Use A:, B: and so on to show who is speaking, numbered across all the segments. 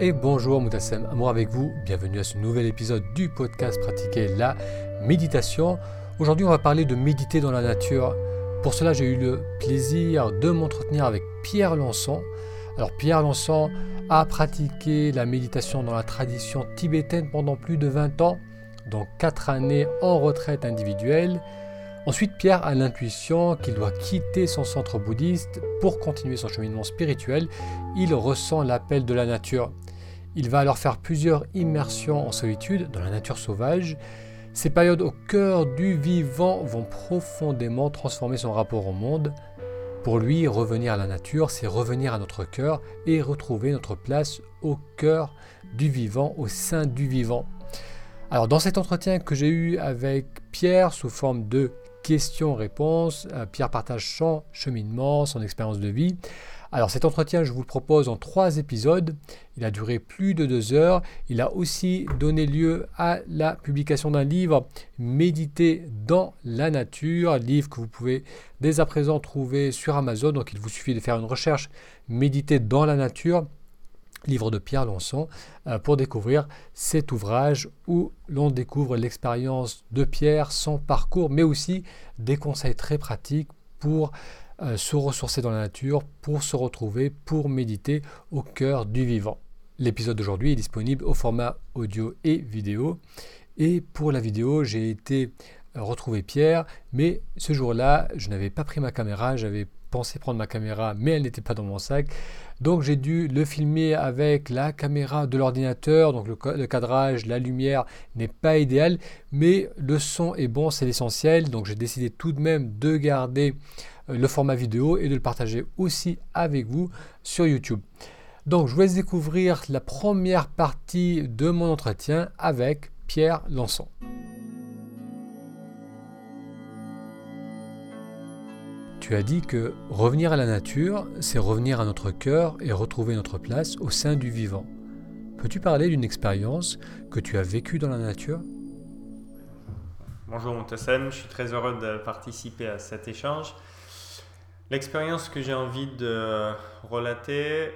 A: et bonjour Moutassem, amour avec vous, bienvenue à ce nouvel épisode du podcast Pratiquer la méditation. Aujourd'hui on va parler de méditer dans la nature. Pour cela j'ai eu le plaisir de m'entretenir avec Pierre Lançon. Alors Pierre Lançon a pratiqué la méditation dans la tradition tibétaine pendant plus de 20 ans, donc 4 années en retraite individuelle. Ensuite, Pierre a l'intuition qu'il doit quitter son centre bouddhiste pour continuer son cheminement spirituel. Il ressent l'appel de la nature. Il va alors faire plusieurs immersions en solitude dans la nature sauvage. Ces périodes au cœur du vivant vont profondément transformer son rapport au monde. Pour lui, revenir à la nature, c'est revenir à notre cœur et retrouver notre place au cœur du vivant, au sein du vivant. Alors dans cet entretien que j'ai eu avec Pierre sous forme de questions-réponses, euh, Pierre partage son cheminement, son expérience de vie. Alors cet entretien, je vous le propose en trois épisodes. Il a duré plus de deux heures. Il a aussi donné lieu à la publication d'un livre, Méditer dans la nature, livre que vous pouvez dès à présent trouver sur Amazon. Donc il vous suffit de faire une recherche Méditer dans la nature livre de Pierre Lançon, euh, pour découvrir cet ouvrage où l'on découvre l'expérience de Pierre, son parcours, mais aussi des conseils très pratiques pour euh, se ressourcer dans la nature, pour se retrouver, pour méditer au cœur du vivant. L'épisode d'aujourd'hui est disponible au format audio et vidéo. Et pour la vidéo, j'ai été retrouver Pierre, mais ce jour-là, je n'avais pas pris ma caméra, j'avais pensé prendre ma caméra, mais elle n'était pas dans mon sac. Donc j'ai dû le filmer avec la caméra de l'ordinateur, donc le, cadrage, la lumière n'est pas idéal, mais le son est bon, c'est l'essentiel. Donc j'ai décidé tout de même de garder euh, le format vidéo et de le partager aussi avec vous sur YouTube. Donc je vous laisse découvrir la première partie de mon entretien avec Pierre Lançon. Tu as dit que revenir à la nature, c'est revenir à notre cœur et retrouver notre place au sein du vivant. Peux-tu parler d'une expérience que tu as vécue dans la nature?
B: Bonjour Montassem, je suis très heureux de participer à cet échange. L'expérience que j'ai envie de relater,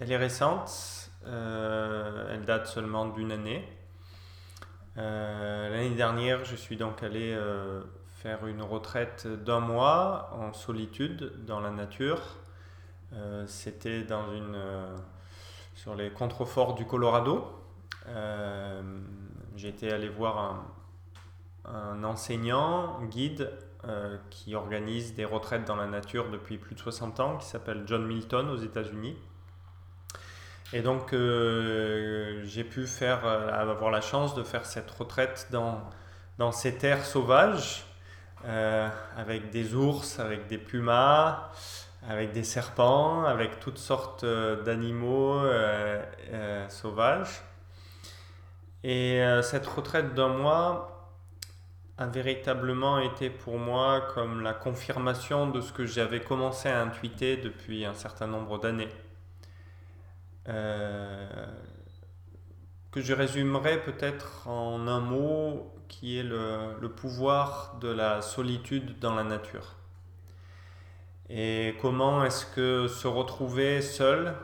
B: elle est récente, euh, elle date seulement d'une année. Euh, l'année dernière, je suis donc allé euh, faire une retraite d'un mois en solitude dans la nature. C'était dans une sur les contreforts du Colorado. J'étais allé voir un, un enseignant, guide euh, qui organise des retraites dans la nature depuis plus de 60 ans, qui s'appelle John Milton aux États-Unis. Et donc euh, j'ai pu faire, euh, avoir la chance de faire cette retraite dans, dans ces terres sauvages, avec des ours, avec des pumas, avec des serpents, avec toutes sortes d'animaux sauvages. Et cette retraite d'un mois, a véritablement été pour moi comme la confirmation de ce que j'avais commencé à intuiter depuis un certain nombre d'années. Euh, que je résumerai peut-être en un mot qui est le, pouvoir de la solitude dans la nature. Et comment est-ce que se retrouver seul,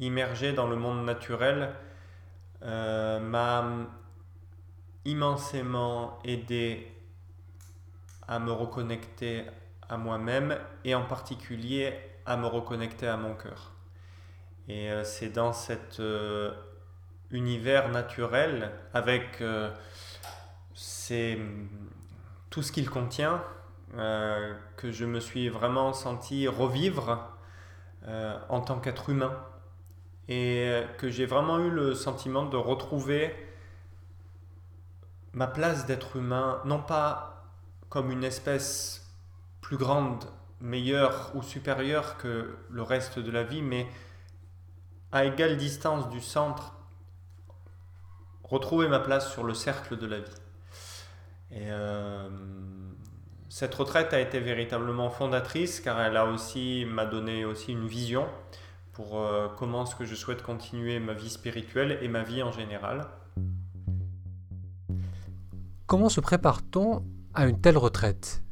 B: immergé dans le monde naturel, euh, m'a immensément aidé à me reconnecter à moi-même et en particulier à me reconnecter à mon cœur. Et euh, c'est dans cet euh, univers naturel, avec tout ce qu'il contient, que je me suis vraiment senti revivre en tant qu'être humain. Et que j'ai vraiment eu le sentiment de retrouver ma place d'être humain, non pas comme une espèce plus grande, meilleure ou supérieure que le reste de la vie, mais à égale distance du centre, retrouver ma place sur le cercle de la vie. Et euh, cette retraite a été véritablement fondatrice car elle a aussi m'a donné aussi une vision pour euh, comment est-ce que je souhaite continuer ma vie spirituelle et ma vie en général.
A: Comment se prépare-t-on à une telle retraite?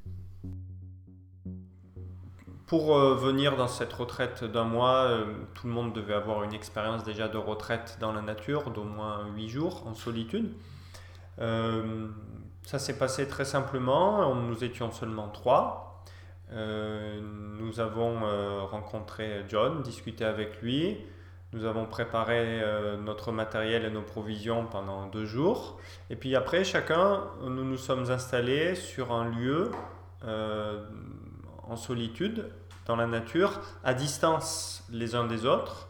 B: Pour euh, venir dans cette retraite d'un mois, euh, tout le monde devait avoir une expérience déjà de retraite dans la nature d'au moins 8 jours en solitude. Euh, ça s'est passé très simplement, nous étions seulement trois. nous avons rencontré John, discuté avec lui. Nous avons préparé notre matériel et nos provisions pendant deux jours. Et puis après, chacun, nous nous sommes installés sur un lieu en solitude, dans la nature, à distance les uns des autres.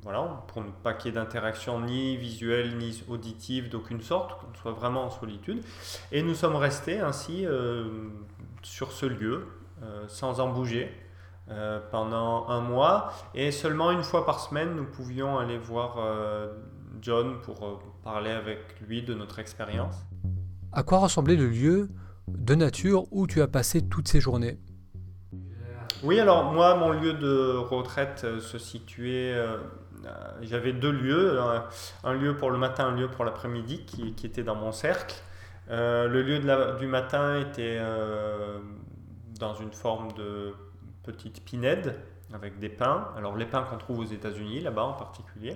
B: Euh, voilà, pour ne pas qu'il y ait d'interaction ni visuelle ni auditive d'aucune sorte, qu'on soit vraiment en solitude. Et nous sommes restés ainsi euh, sur ce lieu, euh, sans en bouger, pendant un mois. Et seulement une fois par semaine, nous pouvions aller voir John pour parler avec lui de notre expérience.
A: À quoi ressemblait le lieu de nature où tu as passé toutes ces journées?
B: Oui, alors moi, mon lieu de retraite euh, se situait... Euh, j'avais deux lieux, un, lieu pour le matin, un lieu pour l'après-midi qui, était dans mon cercle. Euh, le lieu du matin était dans une forme de petite pinède avec des pins. Alors les pins qu'on trouve aux États-Unis, là-bas en particulier.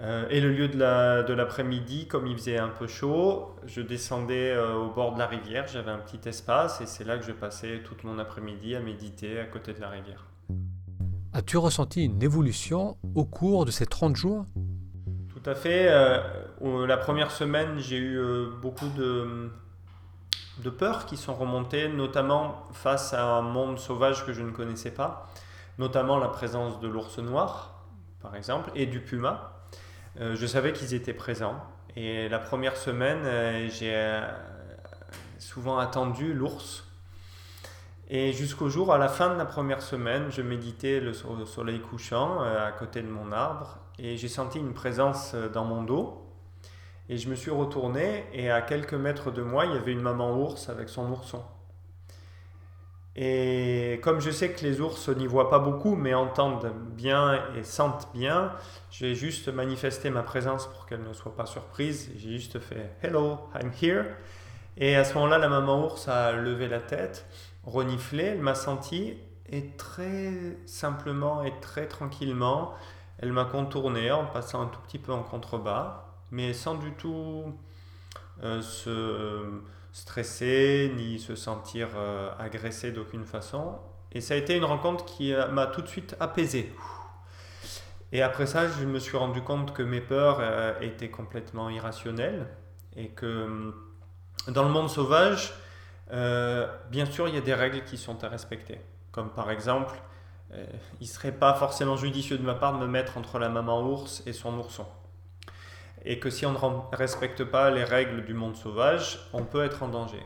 B: Euh, et le lieu de l'après-midi, comme il faisait un peu chaud, je descendais euh, au bord de la rivière, j'avais un petit espace et c'est là que je passais toute mon après-midi à méditer à côté de la rivière.
A: As-tu ressenti une évolution au cours de ces 30 jours?
B: Tout à fait. Euh, la première semaine, j'ai eu beaucoup de, de peurs qui sont remontées, notamment face à un monde sauvage que je ne connaissais pas, notamment la présence de l'ours noir, par exemple, et du puma. Euh, je savais qu'ils étaient présents. Et la première semaine, euh, j'ai euh, souvent attendu l'ours. Et jusqu'au jour, à la fin de la première semaine, je méditais le, soleil couchant à côté de mon arbre et j'ai senti une présence dans mon dos. Et je me suis retourné et à quelques mètres de moi, il y avait une maman ours avec son ourson. Et comme je sais que les ours n'y voient pas beaucoup, mais entendent bien et sentent bien, j'ai juste manifesté ma présence pour qu'elle ne soit pas surprise. J'ai juste fait Hello, I'm here. Et à ce moment-là, la maman ours a levé la tête, reniflé, elle m'a senti, et très simplement et très tranquillement, elle m'a contourné en passant un tout petit peu en contrebas, mais sans du tout euh, se stresser ni se sentir euh, agressé d'aucune façon. Et ça a été une rencontre qui euh, m'a tout de suite apaisé. Et après ça, je me suis rendu compte que mes peurs euh, étaient complètement irrationnelles et que dans le monde sauvage, bien sûr, il y a des règles qui sont à respecter. Comme par exemple, il ne serait pas forcément judicieux de ma part de me mettre entre la maman ours et son ourson et que si on ne respecte pas les règles du monde sauvage, on peut être en danger.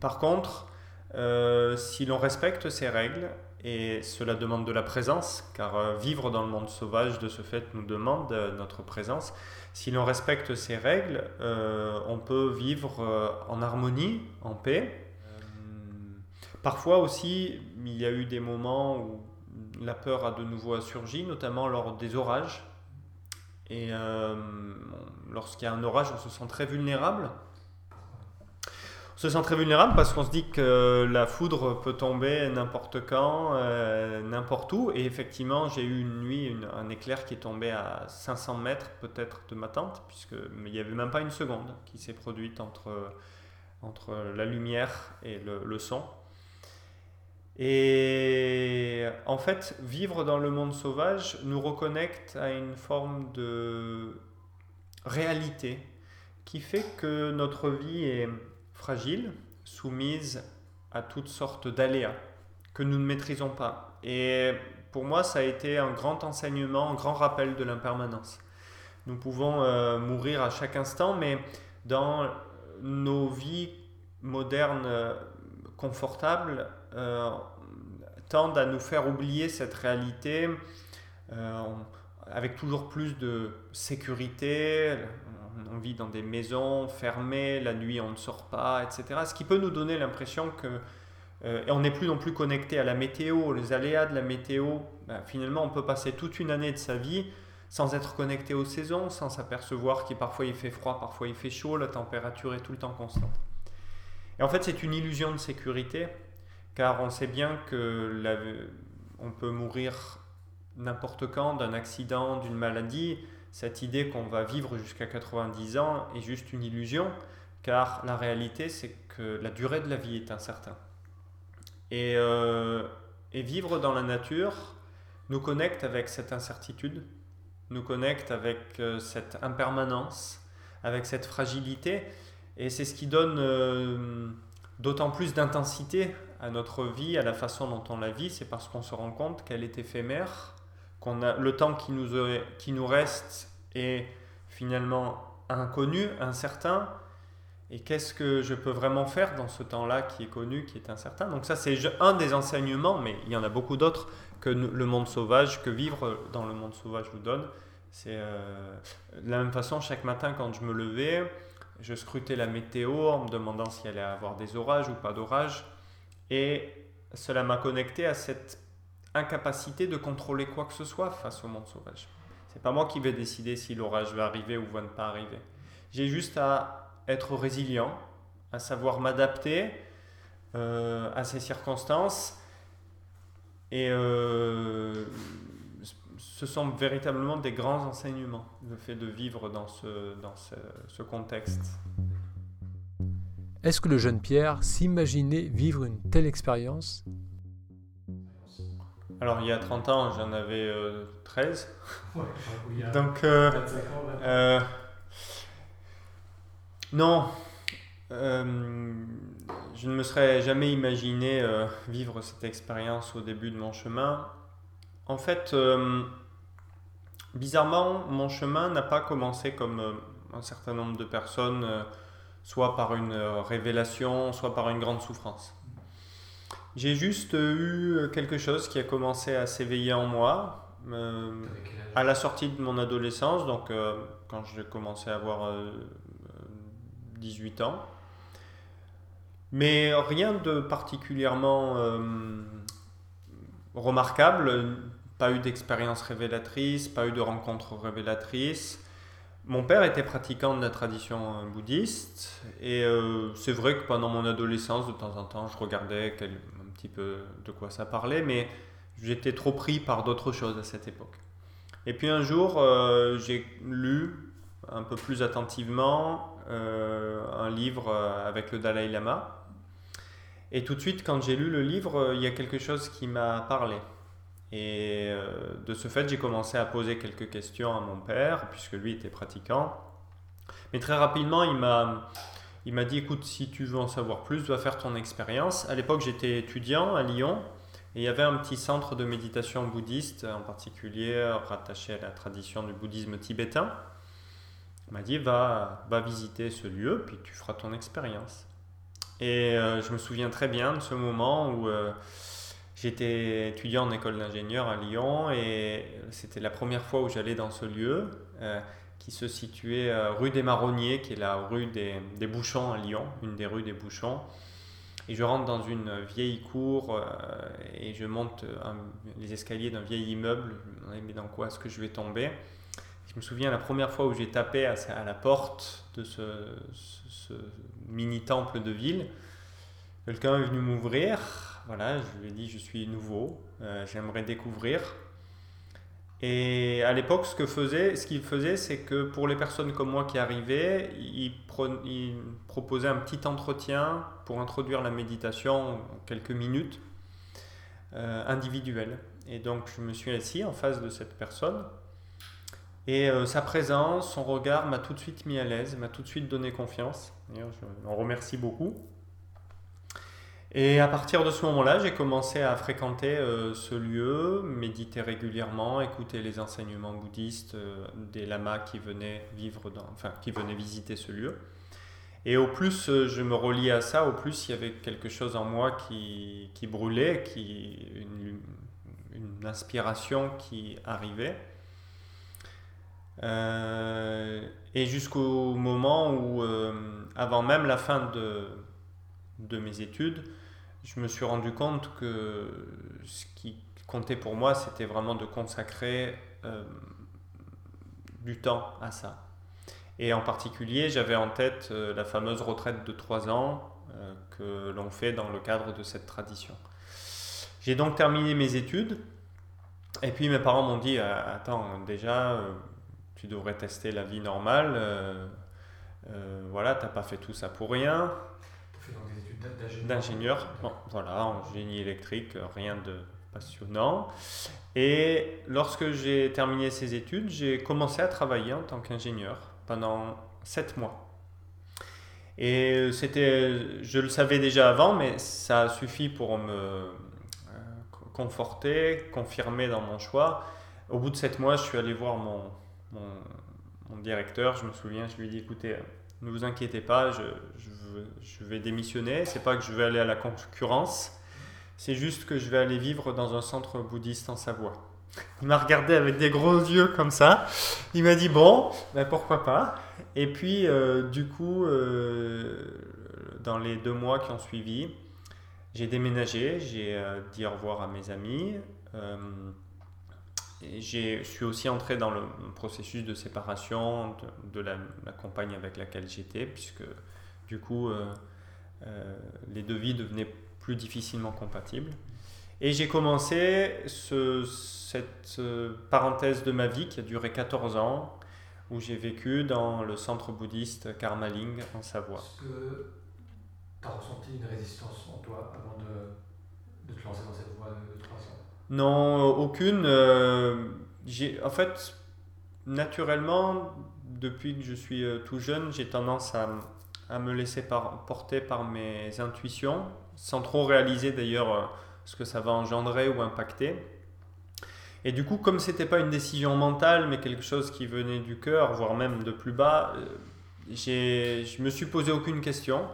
B: Par contre, euh, si l'on respecte ces règles, et cela demande de la présence, car euh, vivre dans le monde sauvage de ce fait nous demande euh, notre présence, si l'on respecte ces règles, on peut vivre en harmonie, en paix. Parfois aussi, il y a eu des moments où la peur a de nouveau surgi, notamment lors des orages. Et lorsqu'il y a un orage, on se sent très vulnérable. On se sent très vulnérable parce qu'on se dit que la foudre peut tomber n'importe quand, euh, n'importe où. Et effectivement, j'ai eu une nuit un éclair qui est tombé à 500 mètres peut-être de ma tente, puisque il n'y avait même pas une seconde qui s'est produite entre, entre la lumière et le son. Et en fait, vivre dans le monde sauvage nous reconnecte à une forme de réalité qui fait que notre vie est fragile, soumise à toutes sortes d'aléas que nous ne maîtrisons pas. Et pour moi, ça a été un grand enseignement, un grand rappel de l'impermanence. Nous pouvons euh, mourir à chaque instant, mais dans nos vies modernes euh, confortables, euh, tendent à nous faire oublier cette réalité avec toujours plus de sécurité. On vit dans des maisons fermées, la nuit on ne sort pas, etc. Ce qui peut nous donner l'impression que euh, on n'est plus non plus connecté à la météo, les aléas de la météo. Ben, finalement, on peut passer toute une année de sa vie sans être connecté aux saisons, sans s'apercevoir qu'il parfois il fait froid, parfois il fait chaud, la température est tout le temps constante. Et en fait, c'est une illusion de sécurité car on sait bien que on peut mourir n'importe quand d'un accident, d'une maladie. Cette idée qu'on va vivre jusqu'à 90 ans est juste une illusion, car la réalité c'est que la durée de la vie est incertaine. Et, euh, vivre dans la nature nous connecte avec cette incertitude, nous connecte avec euh, cette impermanence, avec cette fragilité, et c'est ce qui donne euh, d'autant plus d'intensité à notre vie, à la façon dont on la vit, c'est parce qu'on se rend compte qu'elle est éphémère, qu'on a le temps qui nous, qui nous reste est finalement inconnu, incertain, et qu'est-ce que je peux vraiment faire dans ce temps-là qui est connu, qui est incertain? Donc ça, c'est un des enseignements, mais il y en a beaucoup d'autres que le monde sauvage, que vivre dans le monde sauvage vous donne. C'est euh, de la même façon, chaque matin quand je me levais, je scrutais la météo en me demandant s'il allait avoir des orages ou pas d'orages. Et cela m'a connecté à cette incapacité de contrôler quoi que ce soit face au monde sauvage. C'est pas moi qui vais décider si l'orage va arriver ou va ne pas arriver. J'ai juste à être résilient, à savoir m'adapter euh, à ces circonstances. Et euh, ce sont véritablement des grands enseignements, le fait de vivre dans ce, dans ce, contexte.
A: Est-ce que le jeune Pierre s'imaginait vivre une telle expérience?
B: Alors il y a 30 ans, j'en avais 13. Euh, Donc, euh, euh, non, je ne me serais jamais imaginé vivre cette expérience au début de mon chemin. En fait, Bizarrement, mon chemin n'a pas commencé comme euh, un certain nombre de personnes, euh, soit par une euh, révélation, soit par une grande souffrance. J'ai juste eu quelque chose qui a commencé à s'éveiller en moi à la sortie de mon adolescence, donc quand j'ai commencé à avoir 18 ans. Mais rien de particulièrement remarquable, pas eu d'expérience révélatrice, pas eu de rencontre révélatrice. Mon père était pratiquant de la tradition euh, bouddhiste et euh, c'est vrai que pendant mon adolescence, de temps en temps, je regardais un petit peu de quoi ça parlait, mais j'étais trop pris par d'autres choses à cette époque. Et puis un jour, euh, j'ai lu un peu plus attentivement un livre avec le Dalai Lama. Et tout de suite, quand j'ai lu le livre, il y a quelque chose qui m'a parlé. Et euh, de ce fait, j'ai commencé à poser quelques questions à mon père, puisque lui était pratiquant. Mais très rapidement, il m'a, dit, écoute, si tu veux en savoir plus, va faire ton expérience. À l'époque, j'étais étudiant à Lyon, et il y avait un petit centre de méditation bouddhiste, en particulier rattaché à la tradition du bouddhisme tibétain. Il m'a dit, va, va visiter ce lieu, puis tu feras ton expérience. Et euh, je me souviens très bien de ce moment où... Euh, J'étais étudiant en école d'ingénieur à Lyon et c'était la première fois où j'allais dans ce lieu euh, qui se situait euh, rue des Marronniers, qui est la rue des, des, Bouchons à Lyon, une des rues des Bouchons. Et je rentre dans une vieille cour euh, et je monte les escaliers d'un vieil immeuble. Je me demandais, mais dans quoi est-ce que je vais tomber? Je me souviens la première fois où j'ai tapé à, la porte de ce, ce mini temple de ville. Quelqu'un est venu m'ouvrir voilà, je lui ai dit je suis nouveau, euh, j'aimerais découvrir. Et à l'époque, ce que faisait, ce qu'il faisait, c'est que pour les personnes comme moi qui arrivaient, il, proposait un petit entretien pour introduire la méditation quelques minutes euh, individuelle. Et donc, je me suis assis en face de cette personne. Et euh, sa présence, son regard m'a tout de suite mis à l'aise, m'a tout de suite donné confiance. D'ailleurs, je l'en remercie beaucoup. Et à partir de ce moment-là, j'ai commencé à fréquenter euh, ce lieu, méditer régulièrement, écouter les enseignements bouddhistes euh, des lamas qui venaient vivre dans, enfin, qui venaient visiter ce lieu. Et au plus euh, je me reliais à ça, au plus il y avait quelque chose en moi qui, qui brûlait, qui, une, une, inspiration qui arrivait. et jusqu'au moment où, avant même la fin de, de mes études, je me suis rendu compte que ce qui comptait pour moi, c'était vraiment de consacrer euh, du temps à ça. Et en particulier, j'avais en tête euh, la fameuse retraite de 3 ans que l'on fait dans le cadre de cette tradition. J'ai donc terminé mes études. Et puis mes parents m'ont dit, attends, déjà, tu devrais tester la vie normale. voilà, t'as pas fait tout ça pour rien.
A: Tu fait des études
B: d'ingénieur. Bon, voilà, en génie électrique, rien de passionnant. Et lorsque j'ai terminé ces études, j'ai commencé à travailler en tant qu'ingénieur pendant sept mois. Et c'était, je le savais déjà avant, mais ça a suffi pour me euh, conforter, confirmer dans mon choix. Au bout de sept mois, je suis allé voir mon, mon, directeur. Je me souviens, je lui ai dit écoutez, ne vous inquiétez pas, je, je, vais démissionner. C'est pas que je vais aller à la concurrence, c'est juste que je vais aller vivre dans un centre bouddhiste en Savoie. Il m'a regardé avec des gros yeux comme ça. Il m'a dit bon, ben pourquoi pas. Et puis euh, du coup, euh, dans les deux mois qui ont suivi, j'ai déménagé, j'ai euh, dit au revoir à mes amis. Je suis aussi entré dans le processus de séparation de, la, la, compagne avec laquelle j'étais, puisque du coup, les deux vies devenaient plus difficilement compatibles. Et j'ai commencé cette parenthèse de ma vie qui a duré 14 ans, où j'ai vécu dans le centre bouddhiste Karmaling en Savoie.
A: Est-ce que tu as ressenti une résistance en toi avant de, te lancer dans cette voie de, 3 ans?
B: Non, aucune. Euh, j'ai, en fait, naturellement, depuis que je suis euh, tout jeune, j'ai tendance à, à me laisser porter par mes intuitions, sans trop réaliser d'ailleurs euh, ce que ça va engendrer ou impacter. Et du coup, comme c'était pas une décision mentale, mais quelque chose qui venait du cœur, voire même de plus bas, euh, je me suis posé aucune question.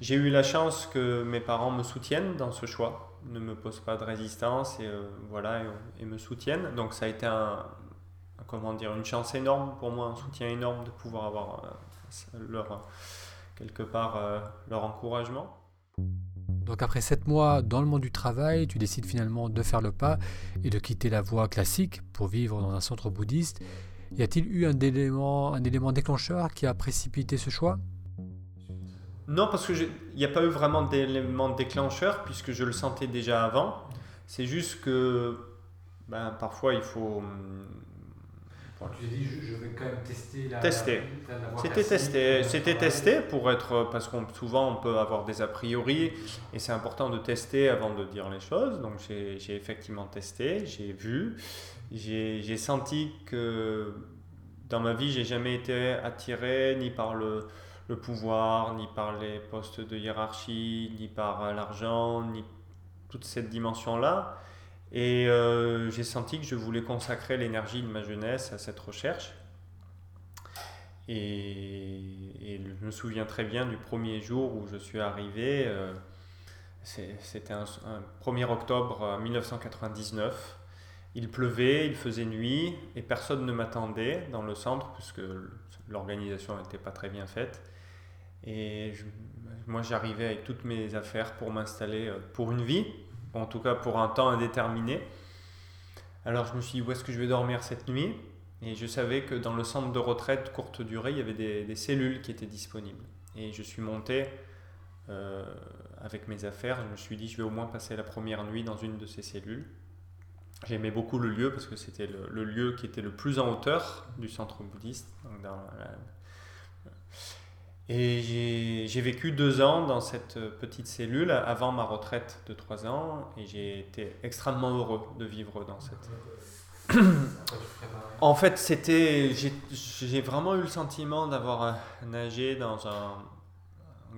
B: J'ai eu la chance que mes parents me soutiennent dans ce choix, ne me posent pas de résistance et euh, voilà et, me soutiennent. Donc ça a été un, comment dire une chance énorme pour moi, un soutien énorme de pouvoir avoir leur quelque part leur encouragement.
A: Donc après sept mois dans le monde du travail, tu décides finalement de faire le pas et de quitter la voie classique pour vivre dans un centre bouddhiste. Y a-t-il eu un élément, un élément déclencheur qui a précipité ce choix?
B: Non, parce qu'il n'y a pas eu vraiment d'élément déclencheur puisque je le sentais déjà avant. C'est juste que ben, parfois il faut hum,
A: tu as dit, je, vais quand même tester la.
B: Tester. C'était testé. C'était testé pour être. Parce qu'on souvent, on peut avoir des a priori et c'est important de tester avant de dire les choses. Donc, j'ai effectivement testé, j'ai vu, j'ai senti que dans ma vie, j'ai jamais été attiré ni par le, le, pouvoir, ni par les postes de hiérarchie, ni par l'argent, ni toute cette dimension-là. Et euh, j'ai senti que je voulais consacrer l'énergie de ma jeunesse à cette recherche. Et, je me souviens très bien du premier jour où je suis arrivé. Euh, c'était un, 1er octobre 1999. Il pleuvait, il faisait nuit et personne ne m'attendait dans le centre puisque l'organisation n'était pas très bien faite. Et moi j'arrivais avec toutes mes affaires pour m'installer euh, pour une vie en tout cas pour un temps indéterminé. Alors je me suis dit où est-ce que je vais dormir cette nuit? Et je savais que dans le centre de retraite courte durée, il y avait des, cellules qui étaient disponibles. Et je suis monté euh, avec mes affaires, je me suis dit je vais au moins passer la première nuit dans une de ces cellules. J'aimais beaucoup le lieu parce que c'était le, lieu qui était le plus en hauteur du centre bouddhiste, et j'ai vécu deux ans dans cette petite cellule avant ma retraite de trois ans et j'ai été extrêmement heureux de vivre dans cette. en fait, c'était, j'ai vraiment eu le sentiment d'avoir euh, nagé dans un,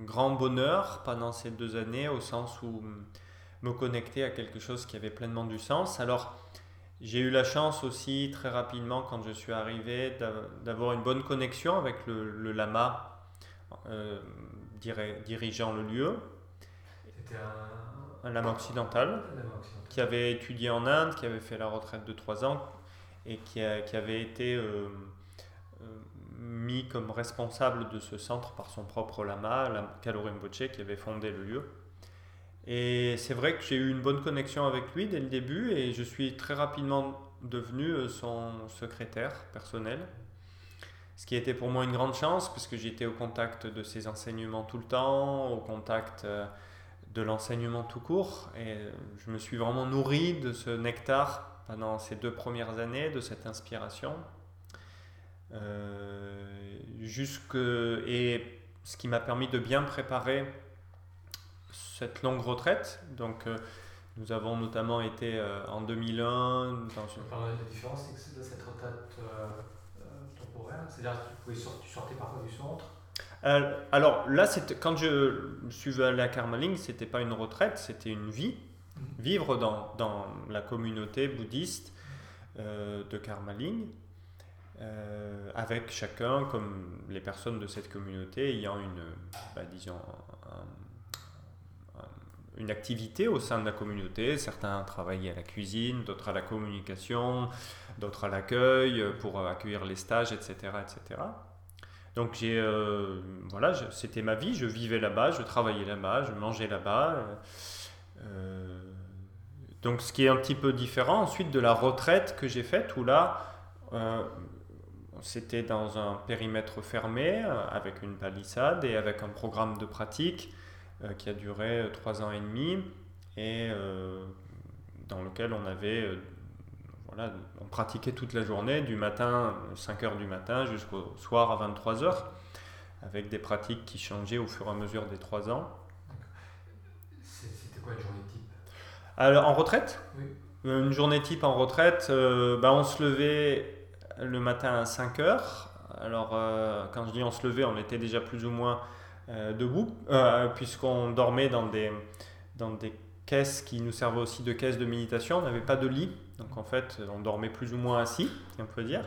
B: grand bonheur pendant ces deux années, au sens où me connecter à quelque chose qui avait pleinement du sens. Alors, j'ai eu la chance aussi très rapidement, quand je suis arrivé, d'avoir une bonne connexion avec le lama euh, dirigeant le lieu. C'était un... lama occidental, qui avait étudié en Inde, qui avait fait la retraite de 3 ans et qui, qui avait été euh, euh, mis comme responsable de ce centre par son propre lama, la Kalo qui avait fondé le lieu. Et c'est vrai que j'ai eu une bonne connexion avec lui dès le début et je suis très rapidement devenu son secrétaire personnel ce qui était pour moi une grande chance parce que j'étais au contact de ces enseignements tout le temps, au contact de l'enseignement tout court. Et je me suis vraiment nourri de ce nectar pendant ces deux premières années, de cette inspiration. Euh, jusque, et ce qui m'a permis de bien préparer cette longue retraite. Donc, euh, nous avons notamment été euh, en 2001 dans une...
A: La différence, c'est que de cette retraite c'est-à-dire que tu sortais parfois du centre
B: euh, alors là, quand je suis allé à Karmaling, c'était pas une retraite, c'était une vie. Mhm. Vivre dans, dans la communauté bouddhiste euh, de Karmaling, euh, avec chacun, comme les personnes de cette communauté, ayant une, bah, disons, une activité au sein de la communauté. Certains travaillaient à la cuisine, d'autres à la communication, d'autres à l'accueil pour accueillir les stages, etc. etc. Donc j'ai, euh, voilà, c'était ma vie, je vivais là-bas, je travaillais là-bas, je mangeais là-bas. Euh, euh, donc ce qui est un petit peu différent ensuite de la retraite que j'ai faite, où là, c'était dans un périmètre fermé, avec une palissade et avec un programme de pratique qui a duré trois ans et demi, et dans lequel on avait on pratiquait toute la journée, du matin, 5 h du matin, jusqu'au soir à 23 h avec des pratiques qui changeaient au fur et à mesure des 3 ans.
A: C'était quoi une journée type?
B: Alors, En retraite? Euh, Une journée type en retraite, euh, bah, on se levait le matin à 5 h Alors, euh, quand je dis on se levait, on était déjà plus ou moins debout, puisqu'on dormait dans des, dans des qui nous servaient aussi de caisses de méditation. On n'avait pas de lit, donc en fait, on dormait plus ou moins assis, on peut dire.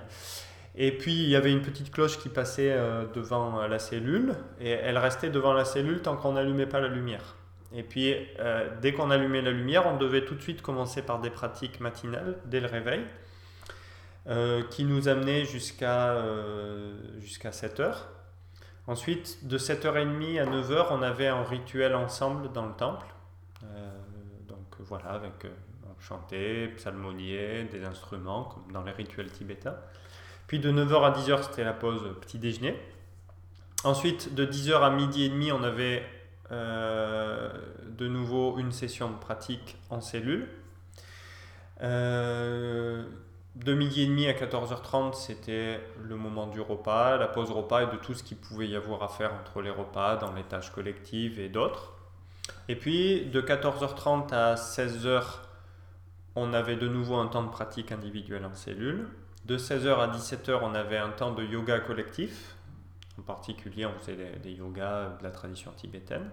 B: Et puis il y avait une petite cloche qui passait euh, devant la cellule, et elle restait devant la cellule tant qu'on n'allumait pas la lumière. Et puis euh, dès qu'on allumait la lumière, on devait tout de suite commencer par des pratiques matinales dès le réveil, euh, qui nous amenaient jusqu'à jusqu'à 7 heures. Ensuite, de 7h30 à 9h, on avait un rituel ensemble dans le temple. Voilà, avec chanter, psalmodier, des instruments, comme dans les rituels tibétains. Puis de 9h à 10h, c'était la pause petit déjeuner. Ensuite, de 10h à midi et demi, on avait euh, de nouveau une session de pratique en cellule. Euh, de midi et demi à 14h30, c'était le moment du repas, la pause repas et de tout ce qu'il pouvait y avoir à faire entre les repas, dans les tâches collectives et d'autres. Et puis de 14h30 à 16h, on avait de nouveau un temps de pratique individuelle en cellule. De 16h à 17h, on avait un temps de yoga collectif. En particulier, on faisait des, yogas de la tradition tibétaine.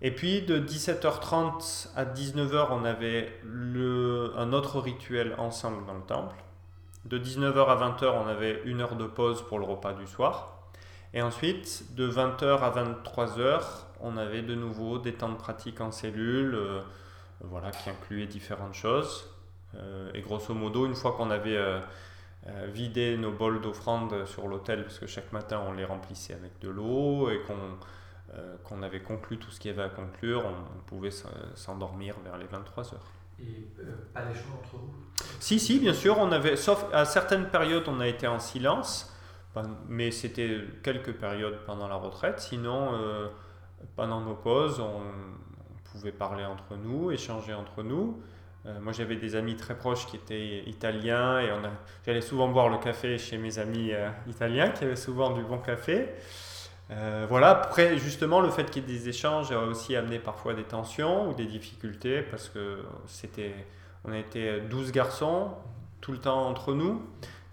B: Et puis de 17h30 à 19h, on avait un autre rituel ensemble dans le temple. De 19h à 20h, on avait une heure de pause pour le repas du soir. Et ensuite, de 20h à 23h, on avait de nouveau des temps de pratique en cellule. Euh, voilà, qui incluait différentes choses. Euh, et grosso modo, une fois qu'on avait euh, euh, vidé nos bols d'offrande sur l'autel, parce que chaque matin on les remplissait avec de l'eau, et qu'on avait conclu tout ce qu'il y avait à conclure, on, pouvait s'endormir vers les 23 heures.
A: Et pas d'échange entre vous?
B: Si, si, bien sûr, on avait, sauf à certaines périodes on a été en silence, mais c'était quelques périodes pendant la retraite, sinon pendant nos pauses on, pouvait parler entre nous, échanger entre nous. Euh, moi, j'avais des amis très proches qui étaient italiens et j'allais souvent boire le café chez mes amis euh, italiens qui avaient souvent du bon café. Euh, voilà, après, justement, le fait qu'il y ait des échanges a aussi amené parfois des tensions ou des difficultés parce que c'était, on a été 12 garçons tout le temps entre nous.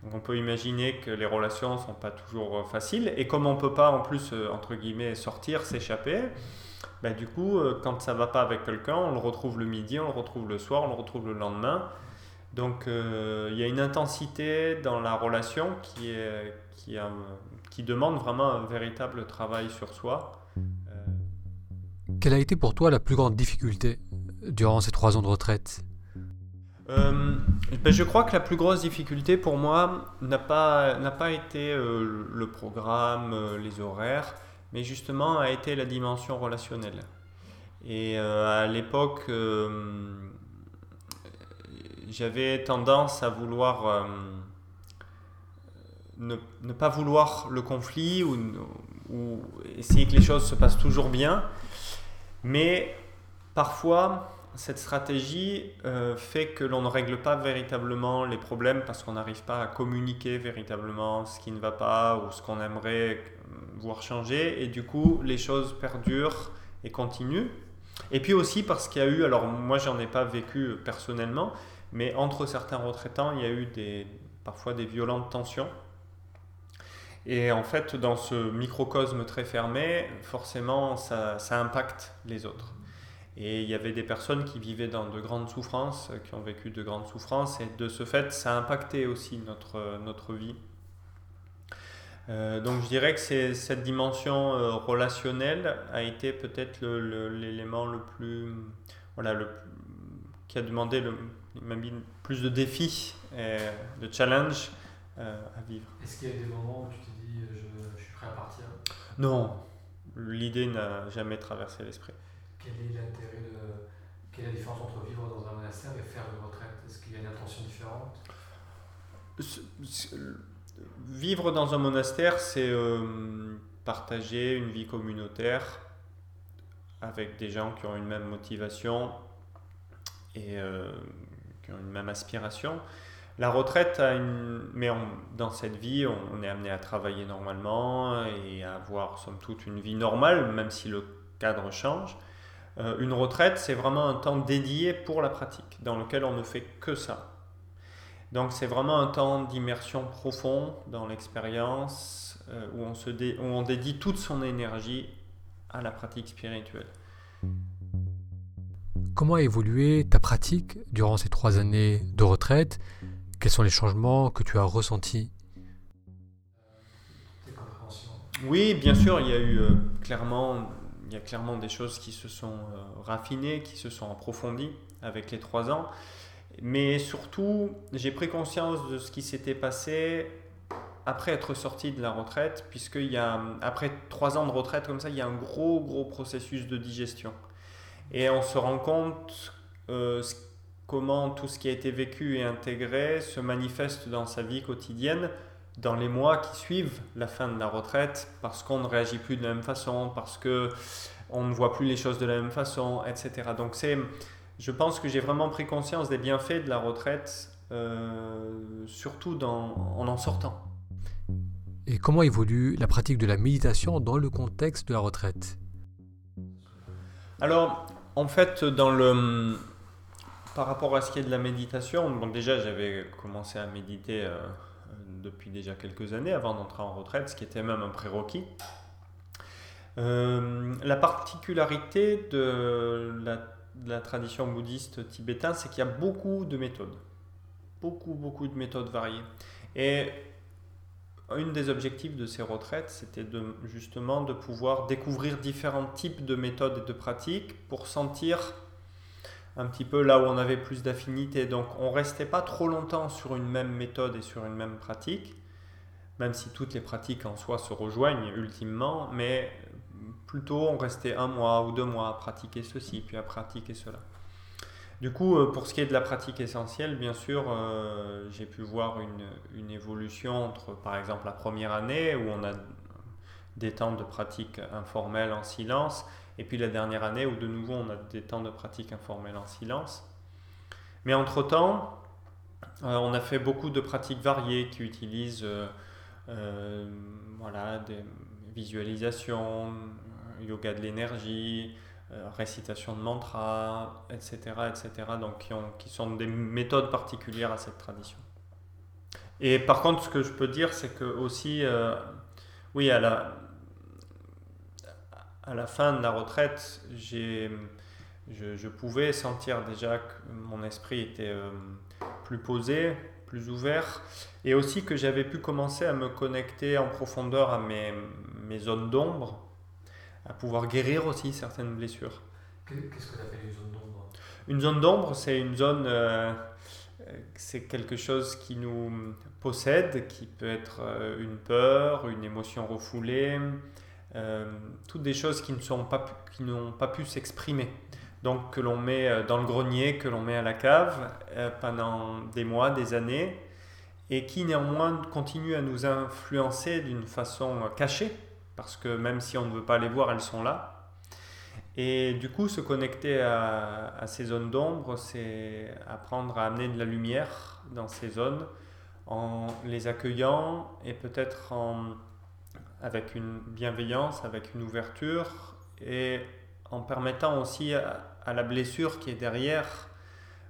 B: Donc on peut imaginer que les relations ne sont pas toujours faciles. Et comme on ne peut pas, en plus, guillemets, sortir, s'échapper, bah, du coup, euh, quand ça va pas avec quelqu'un, on le retrouve le midi, on le retrouve le soir, on le retrouve le lendemain. Donc euh, il y a une intensité dans la relation qui demande vraiment un véritable travail sur soi.
A: Quelle a été pour toi la plus grande difficulté durant ces trois ans de retraite?
B: Euh, ben, je crois que la plus grosse difficulté pour moi n'a pas, pas été le programme, les horaires, mais justement a été la dimension relationnelle. Et euh, à l'époque, euh, j'avais tendance à vouloir euh, ne, ne, pas vouloir le conflit ou, essayer que les choses se passent toujours bien. Mais parfois, cette stratégie euh, fait que l'on ne règle pas véritablement les problèmes parce qu'on n'arrive pas à communiquer véritablement ce qui ne va pas ou ce qu'on aimerait euh, voir changer. Et du coup, les choses perdurent et continuent. Et puis aussi parce qu'il y a eu, alors moi j'en ai pas vécu personnellement, mais entre certains retraitants, il y a eu des, parfois des violentes tensions. Et en fait, dans ce microcosme très fermé, forcément, ça, ça impacte les autres. Et il y avait des personnes qui vivaient dans de grandes souffrances, qui ont vécu de grandes souffrances, et de ce fait, ça a impacté aussi notre, notre vie. Euh, donc je dirais que cette dimension euh, relationnelle a été peut-être l'élément le, plus, voilà, le, qui a demandé le, plus de défis, et de challenges euh, à vivre.
A: Est-ce qu'il y a des moments où tu te dis je, je suis prêt à partir?
B: Non, l'idée n'a jamais traversé l'esprit.
A: Quel est l'intérêt de. Quelle est la différence entre vivre dans un monastère et faire une retraite? Est-ce qu'il y a une intention différente?
B: Vivre dans un monastère, c'est euh, partager une vie communautaire avec des gens qui ont une même motivation et euh, qui ont une même aspiration. La retraite a une. Mais dans cette vie, on, est amené à travailler normalement et à avoir, somme toute, une vie normale, même si le cadre change. Euh, une retraite, c'est vraiment un temps dédié pour la pratique, dans lequel on ne fait que ça. Donc c'est vraiment un temps d'immersion profond dans l'expérience, euh, où, on se où on dédie toute son énergie à la pratique spirituelle.
A: Comment a évolué ta pratique durant ces trois années de retraite? Quels sont les changements que tu as ressentis?
B: Oui, bien sûr, il y a eu euh, clairement il y a clairement des choses qui se sont euh, raffinées, qui se sont approfondies avec les trois ans. Mais surtout, j'ai pris conscience de ce qui s'était passé après être sorti de la retraite, a, après trois ans de retraite comme ça, il y a un gros, gros processus de digestion. Et on se rend compte euh, comment tout ce qui a été vécu et intégré se manifeste dans sa vie quotidienne dans les mois qui suivent la fin de la retraite parce qu'on ne réagit plus de la même façon, parce que on ne voit plus les choses de la même façon, etc. Donc c'est, je pense que j'ai vraiment pris conscience des bienfaits de la retraite, euh, surtout dans, en en sortant.
A: Et comment évolue la pratique de la méditation dans le contexte de la retraite?
B: Alors, en fait, dans le, par rapport à ce qui est de la méditation, bon, déjà j'avais commencé à méditer. Euh, depuis déjà quelques années avant d'entrer en retraite, ce qui était même un prérequis. Euh, la particularité de la, tradition bouddhiste tibétaine, c'est qu'il y a beaucoup de méthodes. Beaucoup, beaucoup de méthodes variées. Et un des objectifs de ces retraites, c'était justement de pouvoir découvrir différents types de méthodes et de pratiques pour sentir un petit peu là où on avait plus d'affinité. Donc on restait pas trop longtemps sur une même méthode et sur une même pratique, même si toutes les pratiques en soi se rejoignent ultimement, mais plutôt on restait un mois ou deux mois à pratiquer ceci, puis à pratiquer cela. Du coup, euh, pour ce qui est de la pratique essentielle, bien sûr, euh, j'ai pu voir une, une, évolution entre, par exemple, la première année où on a des temps de pratique informelle en silence et puis la dernière année où de nouveau on a des temps de pratique informelle en silence. Mais entre-temps, euh, on a fait beaucoup de pratiques variées qui utilisent euh, euh, voilà, des visualisations, yoga de l'énergie, récitation de mantras, etc. etc. donc qui, qui sont des méthodes particulières à cette tradition. Et par contre, ce que je peux dire, c'est que aussi, oui, à la, à la fin de la retraite, j'ai, je, pouvais sentir déjà que mon esprit était euh, plus posé, plus ouvert, et aussi que j'avais pu commencer à me connecter en profondeur à mes, mes zones d'ombre, à pouvoir guérir aussi certaines blessures.
A: Qu'est-ce que tu appelles une zone d'ombre?
B: Une zone d'ombre, c'est une zone, euh, c'est quelque chose qui nous possède, qui peut être euh, une peur, une émotion refoulée, euh, toutes des choses qui ne sont pas, qui n'ont pas pu s'exprimer. Donc que l'on met euh, dans le grenier, que l'on met à la cave euh, pendant des mois, des années, et qui néanmoins continuent à nous influencer d'une façon cachée, parce que même si on ne veut pas les voir, elles sont là. Et du coup, se connecter à, ces zones d'ombre, c'est apprendre à amener de la lumière dans ces zones en les accueillant et peut-être avec une bienveillance, avec une ouverture et en permettant aussi à la blessure qui est derrière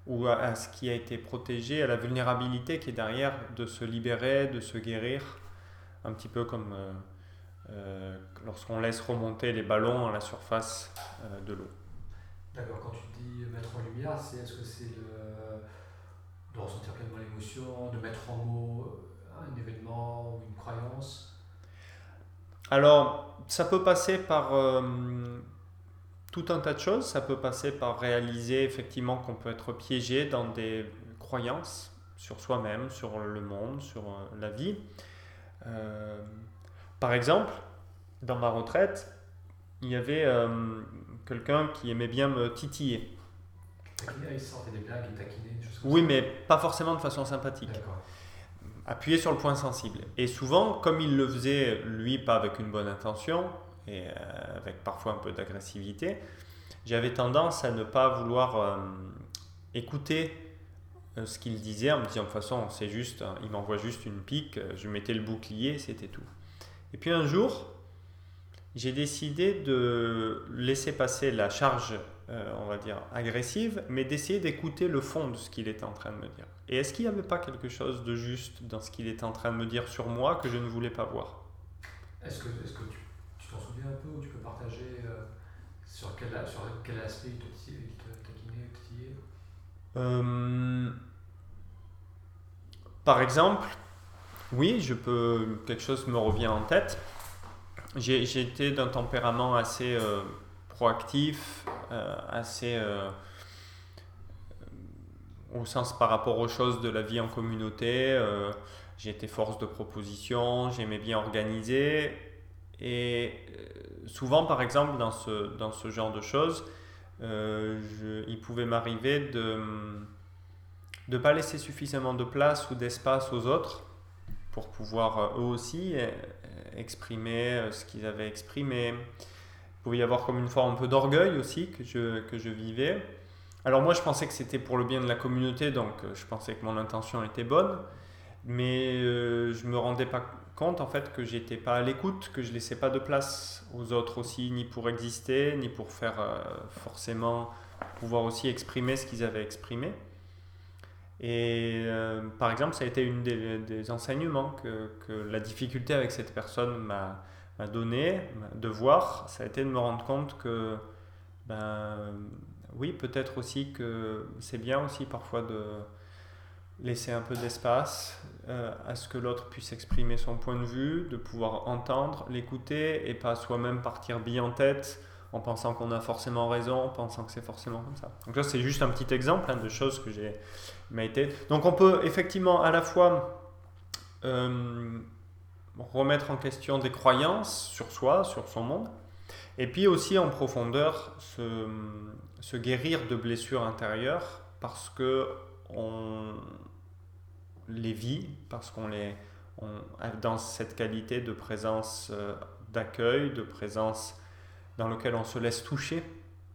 B: ou à, ce qui a été protégé, à la vulnérabilité qui est derrière, de se libérer, de se guérir, un petit peu comme euh, euh, lorsqu'on laisse remonter les ballons à la surface euh, de l'eau.
A: D'accord, quand tu dis mettre en lumière, c'est est-ce que c'est de, de ressentir pleinement l'émotion, de mettre en mots un événement ou une croyance?
B: Alors, ça peut passer par tout un tas de choses. Ça peut passer par réaliser effectivement qu'on peut être piégé dans des croyances sur soi-même, sur le monde, sur euh, la vie. Euh, par exemple, dans ma retraite, il y avait euh, quelqu'un qui aimait bien me titiller.
A: Il sortait des blagues, il taquinait,
B: Oui, mais pas forcément de façon sympathique. Appuyer sur le point sensible. Et souvent, comme il le faisait, lui, pas avec une bonne intention, et euh, avec parfois un peu d'agressivité, j'avais tendance à ne pas vouloir euh, écouter euh, ce qu'il disait en me disant de toute façon c'est juste, hein, il m'envoie juste une pique, je mettais le bouclier, c'était tout. Et puis un jour, j'ai décidé de laisser passer la charge, on va dire, agressive, mais d'essayer d'écouter le fond de ce qu'il était en train de me dire. Et est-ce qu'il n'y avait pas quelque chose de juste dans ce qu'il était en train de me dire sur moi que je ne voulais pas voir?
A: Est-ce que, est que tu t'en souviens un peu ou tu peux partager euh, sur, quel, sur quel aspect il te taquinait, titillait?
B: Euh, Par exemple, oui, je peux, quelque chose me revient en tête. J'ai été d'un tempérament assez euh, proactif, assez au sens par rapport aux choses de la vie en communauté. j'ai été force de proposition, j'aimais bien organiser et euh, souvent, par exemple, dans ce, dans ce genre de choses, euh, il pouvait m'arriver de ne pas laisser suffisamment de place ou d'espace aux autres pour pouvoir euh, eux aussi exprimer ce qu'ils avaient exprimé. Pouvait y avoir comme une forme un peu d'orgueil aussi que je, que je vivais. Alors moi je pensais que c'était pour le bien de la communauté, donc je pensais que mon intention était bonne, mais je me rendais pas compte en fait que j'étais pas à l'écoute, que je laissais pas de place aux autres aussi, ni pour exister, ni pour faire euh, forcément pouvoir aussi exprimer ce qu'ils avaient exprimé. Et euh, par exemple, ça a été une des, enseignements que, que, la difficulté avec cette personne m'a donné de voir, ça a été de me rendre compte que, ben, oui, peut-être aussi que c'est bien aussi parfois de laisser un peu d'espace euh, à ce que l'autre puisse exprimer son point de vue, de pouvoir entendre, l'écouter et pas soi-même partir bien en tête en pensant qu'on a forcément raison, en pensant que c'est forcément comme ça. Donc là, c'est juste un petit exemple hein, de choses que j'ai m'a été. Donc on peut effectivement à la fois euh, remettre en question des croyances sur soi, sur son monde, et puis aussi en profondeur se, guérir de blessures intérieures parce que on, les vit parce qu'on les dans cette qualité de présence euh, d'accueil, de présence dans lequel on se laisse toucher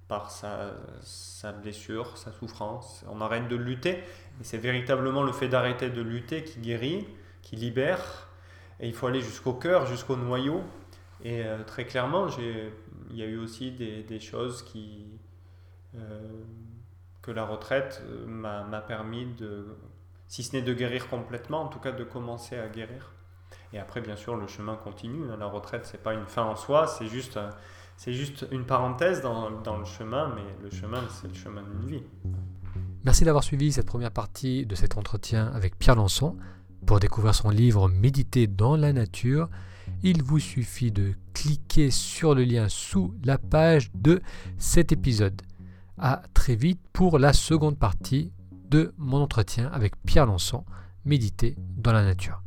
B: par sa, sa, blessure, sa souffrance. On arrête de lutter. Et c'est véritablement le fait d'arrêter de lutter qui guérit, qui libère. Et il faut aller jusqu'au cœur, jusqu'au noyau. Et euh, très clairement, il y a eu aussi des, choses qui, euh, que la retraite m'a permis de si ce n'est de guérir complètement, en tout cas de commencer à guérir. Et après, bien sûr, le chemin continue. La retraite, c'est pas une fin en soi, c'est juste, c'est juste une parenthèse dans, dans le chemin, mais le chemin, c'est le chemin d'une vie.
A: Merci d'avoir suivi cette première partie de cet entretien avec Pierre Lançon. Pour découvrir son livre Méditer dans la nature, il vous suffit de cliquer sur le lien sous la page de cet épisode. À très vite pour la seconde partie de mon entretien avec Pierre Lançon, méditer dans la nature.